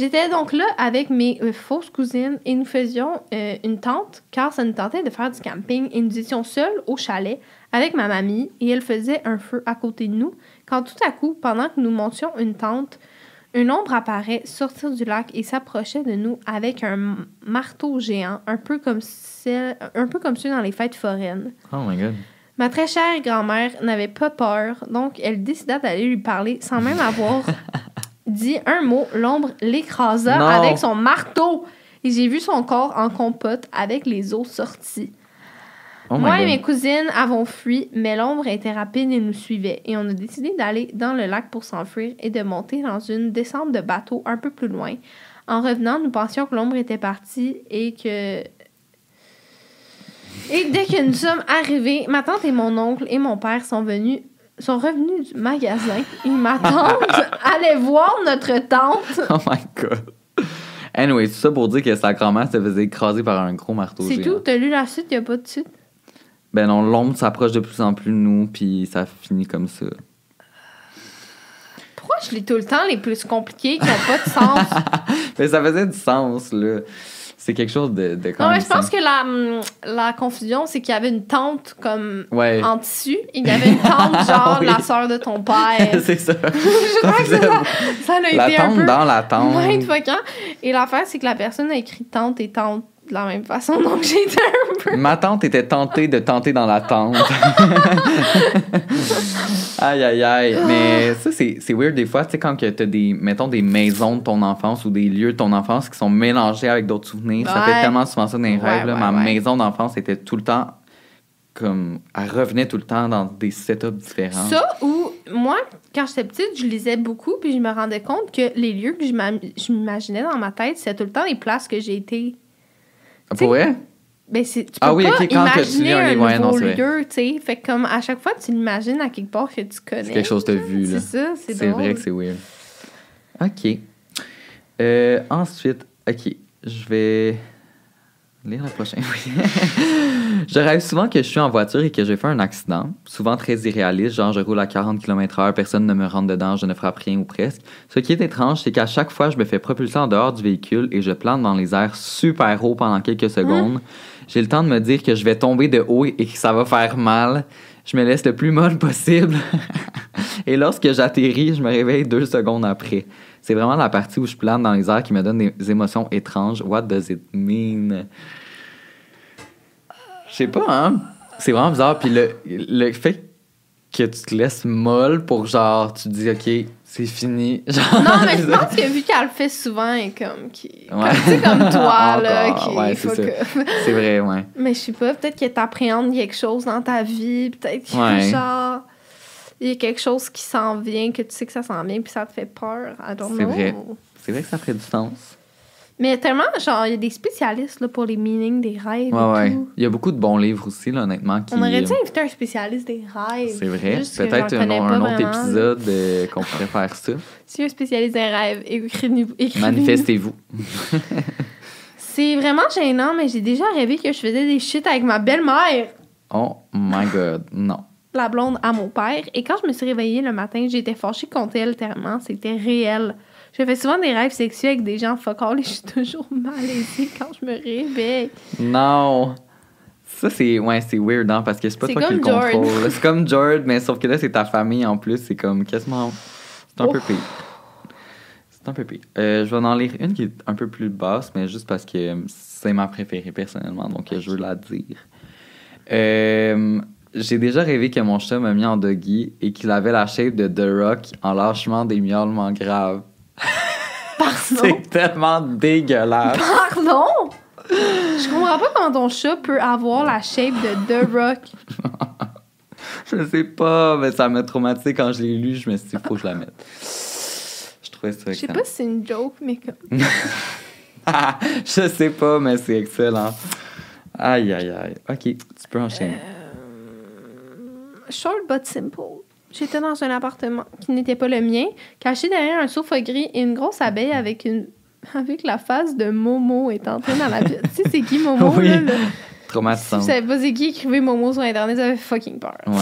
J'étais donc là avec mes euh, fausses cousines et nous faisions euh, une tente car ça nous tentait de faire du camping et nous étions seuls au chalet avec ma mamie et elle faisait un feu à côté de nous quand tout à coup, pendant que nous montions une tente, une ombre apparaît sortir du lac et s'approchait de nous avec un marteau géant, un peu comme un peu comme ceux dans les fêtes foraines. Oh my god. Ma très chère grand-mère n'avait pas peur, donc elle décida d'aller lui parler sans même avoir dit un mot. L'ombre l'écrasa Non. avec son marteau et j'ai vu son corps en compote avec les os sortis. Oh Moi et mes cousines avons fui, mais l'ombre était rapide et nous suivait. Et on a décidé d'aller dans le lac pour s'enfuir et de monter dans une descente de bateau un peu plus loin. En revenant, nous pensions que l'ombre était partie et que. Et dès que nous sommes arrivés, ma tante et mon oncle et mon père sont venus sont revenus du magasin et ma tante allait voir notre tante. Oh my god. Anyway, tout ça pour dire que sa grand-mère se faisait écraser par un gros marteau C'est tout, t'as lu la suite, y a pas de suite? Ben non, l'ombre s'approche de plus en plus de nous, puis ça finit comme ça. Pourquoi je lis tout le temps les plus compliqués qui n'ont pas de sens? Mais ça faisait du sens, là. C'est quelque chose de, de quand Non, même mais je pense simple. que la, hum, la confusion, c'est qu'il y avait une tante comme Ouais. en tissu il y avait une tante genre Oui. la sœur de ton père. c'est ça. je crois que ça, ça a La été un tente peu dans la tente. mindfuckant. Et l'affaire, c'est que la personne a écrit tante et tante de la même façon, donc j'ai été un peu... Ma tante était tentée de tenter dans la tente. Aïe, aïe, aïe. Mais ça, c'est weird des fois, tu sais, quand que t'as des, mettons, des maisons de ton enfance ou des lieux de ton enfance qui sont mélangés avec d'autres souvenirs. Ça fait tellement souvent ça dans les Ouais, rêves. là. Ma maison d'enfance était tout le temps comme. Elle revenait tout le temps dans des setups différents. Ça, ou moi, quand j'étais petite, je lisais beaucoup, puis je me rendais compte que les lieux que je m'imaginais dans ma tête, c'était tout le temps les places que j'ai été. Pour vrai? Ben, c'est, tu peux Ah oui, pas ok, quand imaginer lis un livre, ouais, non, nouveau lieu, tu sais. Fait que comme à chaque fois, tu l'imagines à quelque part que tu connais. C'est quelque chose t'as vu, là. C'est ça, c'est C'est vrai que c'est weird. OK. Euh, ensuite, OK, je vais lire la prochaine. Oui. je rêve souvent que je suis en voiture et que j'ai fait un accident, souvent très irréaliste, genre je roule à 40 km/h, personne ne me rentre dedans, je ne frappe rien ou presque. Ce qui est étrange, c'est qu'à chaque fois, je me fais propulser en dehors du véhicule et je plante dans les airs super haut pendant quelques secondes. J'ai le temps de me dire que je vais tomber de haut et que ça va faire mal. Je me laisse le plus molle possible. Et lorsque j'atterris, je me réveille deux secondes après. C'est vraiment la partie où je plane dans les airs qui me donne des émotions étranges. What does it mean? Je sais pas, hein? C'est vraiment bizarre. Puis le, le fait que tu te laisses molle pour genre, tu te dis, OK, c'est fini. Genre, Non, mais je pense que vu qu'elle le fait souvent, elle est comme. Qui... Ouais. Comme, tu sais, comme toi, là. Qui, ouais, faut c'est que- C'est vrai, ouais. Mais je sais pas, peut-être que t'appréhendes quelque chose dans ta vie, peut-être que Ouais. genre. Il y a quelque chose qui s'en vient, que tu sais que ça s'en vient, puis ça te fait peur. I don't C'est know. vrai. C'est vrai que ça ferait du sens. Mais tellement, genre, il y a des spécialistes là, pour les meanings des rêves. Ouais, et ouais. tout. Il y a beaucoup de bons livres aussi, là, honnêtement. Qui... On aurait dû inviter un spécialiste des rêves. C'est vrai. Peut-être un, autre épisode euh, qu'on pourrait faire ça. Si un spécialiste des rêves, écrivez-nous. écrivez-nous. Manifestez-vous. C'est vraiment gênant, mais j'ai déjà rêvé que je faisais des shit avec ma belle-mère, Oh my god, non. la blonde à mon père. Et quand je me suis réveillée le matin, j'étais fâchée contre elle tellement. C'était réel. Je fais souvent des rêves sexuels avec des gens fuck all et je suis toujours malaisée quand je me réveille. Non. Ça, c'est ouais, c'est weird, hein, parce que c'est pas toi qui le George. contrôle. C'est comme George, mais sauf que là, c'est ta famille en plus. C'est comme quasiment. C'est un peu pire. C'est un peu pire. Euh, je vais en lire une qui est un peu plus basse, mais juste parce que c'est ma préférée personnellement, donc je veux la dire. Euh, J'ai déjà rêvé que mon chat m'a mis en doggy et qu'il avait la shape de The Rock en lâchement des miaulements graves. Pardon? C'est tellement dégueulasse. Pardon? Je comprends pas comment ton chat peut avoir la shape de The Rock. Je sais pas, mais ça m'a traumatisé quand je l'ai lu. Je me suis dit, faut que je la mette. Je trouvais ça Je sais excellent. pas si c'est une joke, mais comme. je sais pas, mais c'est excellent. Aïe, aïe, aïe. Ok, tu peux enchaîner. Short but simple. J'étais dans un appartement qui n'était pas le mien, caché derrière un sofa gris et une grosse abeille avec une avec la face de Momo est entrée dans la pièce. tu sais c'est qui Momo Oui. là, Si Traumatisant. vous savez pas c'est qui, écrivez Momo sur internet, ça fait fucking peur. Ouais.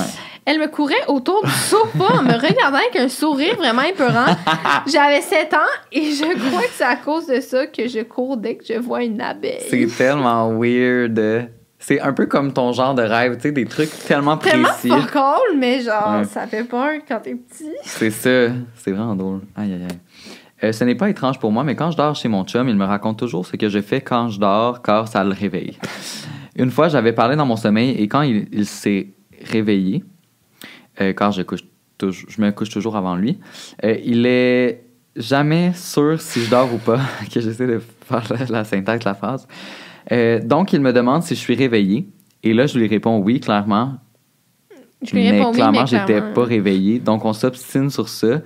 Elle me courait autour du sofa en me regardant avec un sourire vraiment épeurant. J'avais 7 ans et je crois que c'est à cause de ça que je cours dès que je vois une abeille. C'est tellement weird. C'est un peu comme ton genre de rêve, tu sais, des trucs tellement Tellement précis. fuck all, mais genre, Ouais. ça fait peur quand t'es petit. C'est ça. C'est vraiment drôle. Aïe, aïe, aïe. Euh, ce n'est pas étrange pour moi, mais quand je dors chez mon chum, il me raconte toujours ce que je fais quand je dors, car ça le réveille. Une fois, j'avais parlé dans mon sommeil et quand il, il s'est réveillé, euh, car je, couche je me couche toujours avant lui, euh, il est jamais sûr si je dors ou pas, que j'essaie de faire la, la syntaxe de la phrase. Euh, donc, il me demande si je suis réveillé. Et là, je lui réponds oui, clairement. Je lui mais réponds oui, clairement, mais j'étais clairement. pas réveillé. Donc, on s'obstine sur ça.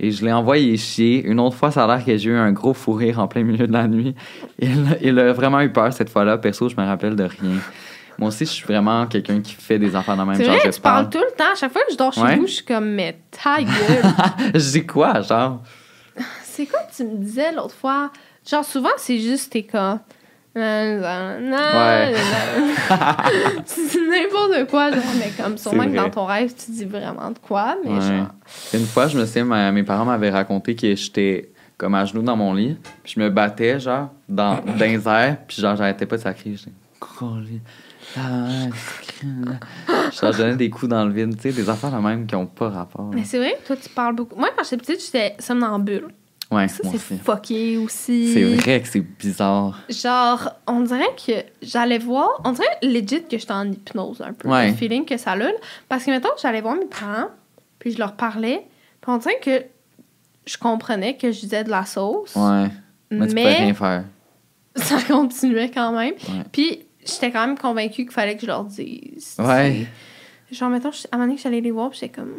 Et je l'ai envoyé chier. Une autre fois, ça a l'air que j'ai eu un gros fou rire en plein milieu de la nuit. Il, il a vraiment eu peur cette fois-là. Perso, je me rappelle de rien. Moi aussi, je suis vraiment quelqu'un qui fait des enfants dans le même genre. vrai, je tu parles tout le temps. À chaque fois que je dors chez Ouais. vous, je suis comme, mais ta gueule. je dis quoi, genre? c'est quoi que tu me disais l'autre fois? Genre, souvent, c'est juste tes cas. Ouais. c'est n'importe quoi, genre, mais comme sûrement que dans ton rêve, tu dis vraiment de quoi, mais Ouais. genre. Une fois, je me souviens, ma- mes parents m'avaient raconté que j'étais comme à genoux dans mon lit, puis je me battais, genre, dans, dans les airs, puis genre, j'arrêtais pas de sacrer. J'étais, ah, Je leur donnais des coups dans le vide, tu sais, des affaires de même qui ont pas rapport. là. Mais c'est vrai toi, tu parles beaucoup. Moi, quand j'étais petite, j'étais somnambule. Ouais, Ça, c'est fucké aussi. C'est vrai que c'est bizarre. Genre, on dirait que j'allais voir, on dirait legit que j'étais en hypnose un peu, Ouais. le feeling que ça a. là. Parce que maintenant, j'allais voir mes parents, puis je leur parlais, puis on dirait que je comprenais que je disais de la sauce, Ouais. Mais tu rien faire. ça continuait quand même. Ouais. Puis j'étais quand même convaincue qu'il fallait que je leur dise. Ouais. Genre, mettons, à un moment donné, j'allais les voir, puis j'étais comme,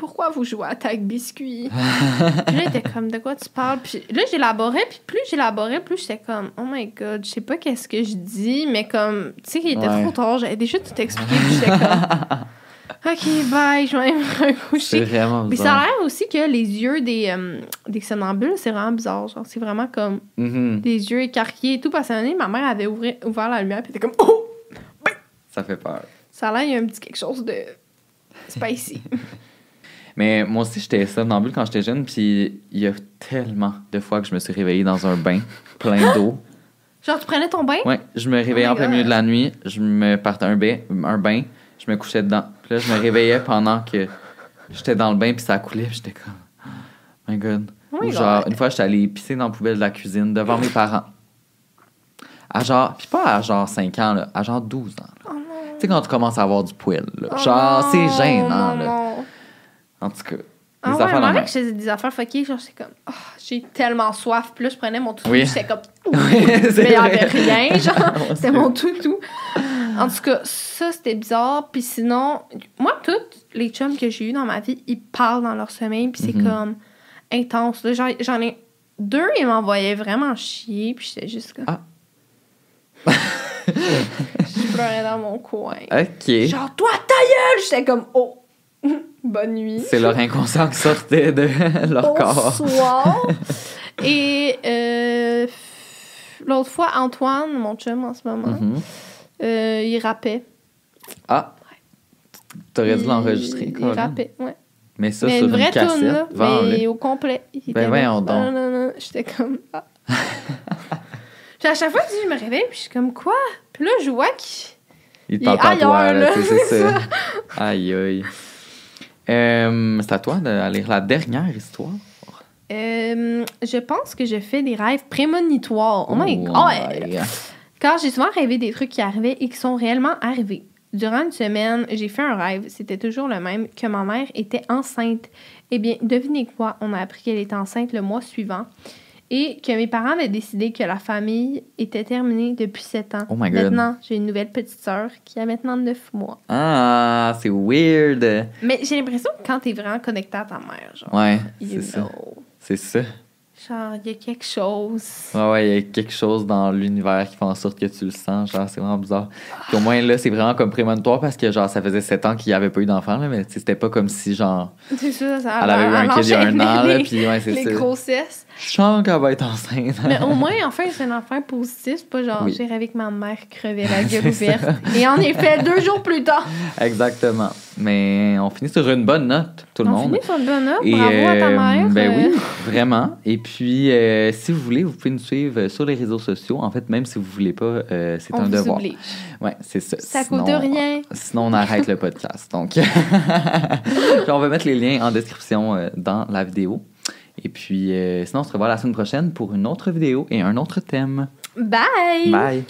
pourquoi vous jouez à tag biscuit? puis là, j'étais comme, de quoi tu parles? Puis là, j'élaborais, puis plus j'élaborais, plus j'étais comme, oh my god, je sais pas qu'est-ce que je dis, mais comme, tu sais, qu'il était Ouais. trop tard, j'avais déjà tout expliqué, puis j'étais comme, ok, bye, je vais me C'est recoucher. vraiment Puis ça a l'air aussi que les yeux des, euh, des somnambules, c'est vraiment bizarre. Genre, c'est vraiment comme Mhm. des yeux écarquillés et tout. Parce qu'à un moment donné, ma mère avait ouvert, ouvert la lumière, puis elle était comme, oh! Ça fait peur. Ça a l'air, il y a un petit quelque chose de spicy. Mais moi aussi, j'étais somnambule quand j'étais jeune, puis il y a tellement de fois que je me suis réveillé dans un bain plein d'eau. Genre, tu prenais ton bain? Ouais, je me réveillais Oh en plein God. milieu de la nuit, je me partais un bain, un bain, je me couchais dedans. Puis là, je me réveillais pendant que j'étais dans le bain, puis ça coulait, puis j'étais comme, oh my god. Oh Ou genre, une fois, j'étais allé pisser dans la poubelle de la cuisine devant mes parents. À genre, puis pas à genre 5 ans, là, à genre 12 ans. Oh. Tu sais, quand tu commences à avoir du poil, là. Genre, c'est gênant, là. En tout cas, Ah ouais, affaires mec, je faisais des affaires fuckées, genre, j'étais comme, Ah, j'ai tellement soif. Puis là, je prenais mon toutou, Oui. j'étais comme, Oui, mais il c'est y avait rien, genre, Moi c'était mon toutou. En tout cas, ça, c'était bizarre. Puis sinon, moi, tous les chums que j'ai eu dans ma vie, ils parlent dans leur sommeil, puis c'est Mhm. comme intense. J'en ai Deux, il m'envoyait vraiment chier, puis j'étais juste comme. Ah. je pleurais dans mon coin. OK. Genre, toi, ta gueule! J'étais comme, oh, bonne nuit. C'est leur inconscient qui sortait de leur corps. Bonsoir. Et euh, l'autre fois, Antoine, mon chum en ce moment, Mhm. euh, il rappait. Ah. T'aurais dû l'enregistrer, Il rappait, ouais. Mais ça mais sur une vraie cassette. là, mais au complet. Il était Ben voyons donc. Non, non, non. J'étais comme... Ah. Puis à chaque fois, je me réveille, puis je suis comme, quoi? Puis là, je vois qu'il... Il Il parle à toi, là, c'est ça. Aïe, aïe. Euh, c'est à toi de lire la dernière histoire. Euh, je pense que je fais des rêves prémonitoires. Oh my god! my God. Car j'ai souvent rêvé des trucs qui arrivaient et qui sont réellement arrivés. Durant une semaine, j'ai fait un rêve, c'était toujours le même, que ma mère était enceinte. Eh bien, devinez quoi? On a appris qu'elle était enceinte le mois suivant et que mes parents avaient décidé que la famille était terminée depuis 7 ans. Oh my God. Maintenant, j'ai une nouvelle petite sœur qui a maintenant 9 mois. Ah, c'est weird. Mais j'ai l'impression que quand t'es vraiment connecté à ta mère, genre, Ouais, c'est ça. C'est ça. Genre, il y a quelque chose. Ouais, ouais, il y a quelque chose dans l'univers qui fait en sorte que tu le sens. Genre, c'est vraiment bizarre. Puis au moins, là, c'est vraiment comme prémonitoire parce que, genre, ça faisait 7 ans qu'il n'y avait pas eu d'enfant, là, mais c'était pas comme si, genre, C'est ça, ça elle avait eu un kid il y a un an, là, les- puis ouais, c'est les ça. grossesses. Je sens qu'elle va être enceinte. Mais au moins, enfin, c'est un enfant positif. Pas genre, Oui. j'ai rêvé que ma mère crevait la gueule ça. ouverte. Et en effet, deux jours plus tard, Exactement. Mais on finit sur une bonne note, tout le on monde. finit sur une bonne note. Et, Bravo à ta euh, mère. Ben euh, oui, vraiment. Et puis, euh, si vous voulez, vous pouvez nous suivre sur les réseaux sociaux. En fait, même si vous voulez pas, euh, c'est on un vous devoir. oblige. Ouais, c'est ça. Ça Sinon- coûte rien. Sinon, on arrête le podcast. Donc, Puis on va mettre les liens en description euh, dans la vidéo. Et puis, euh, sinon, on se revoit la semaine prochaine pour une autre vidéo et un autre thème. Bye! Bye!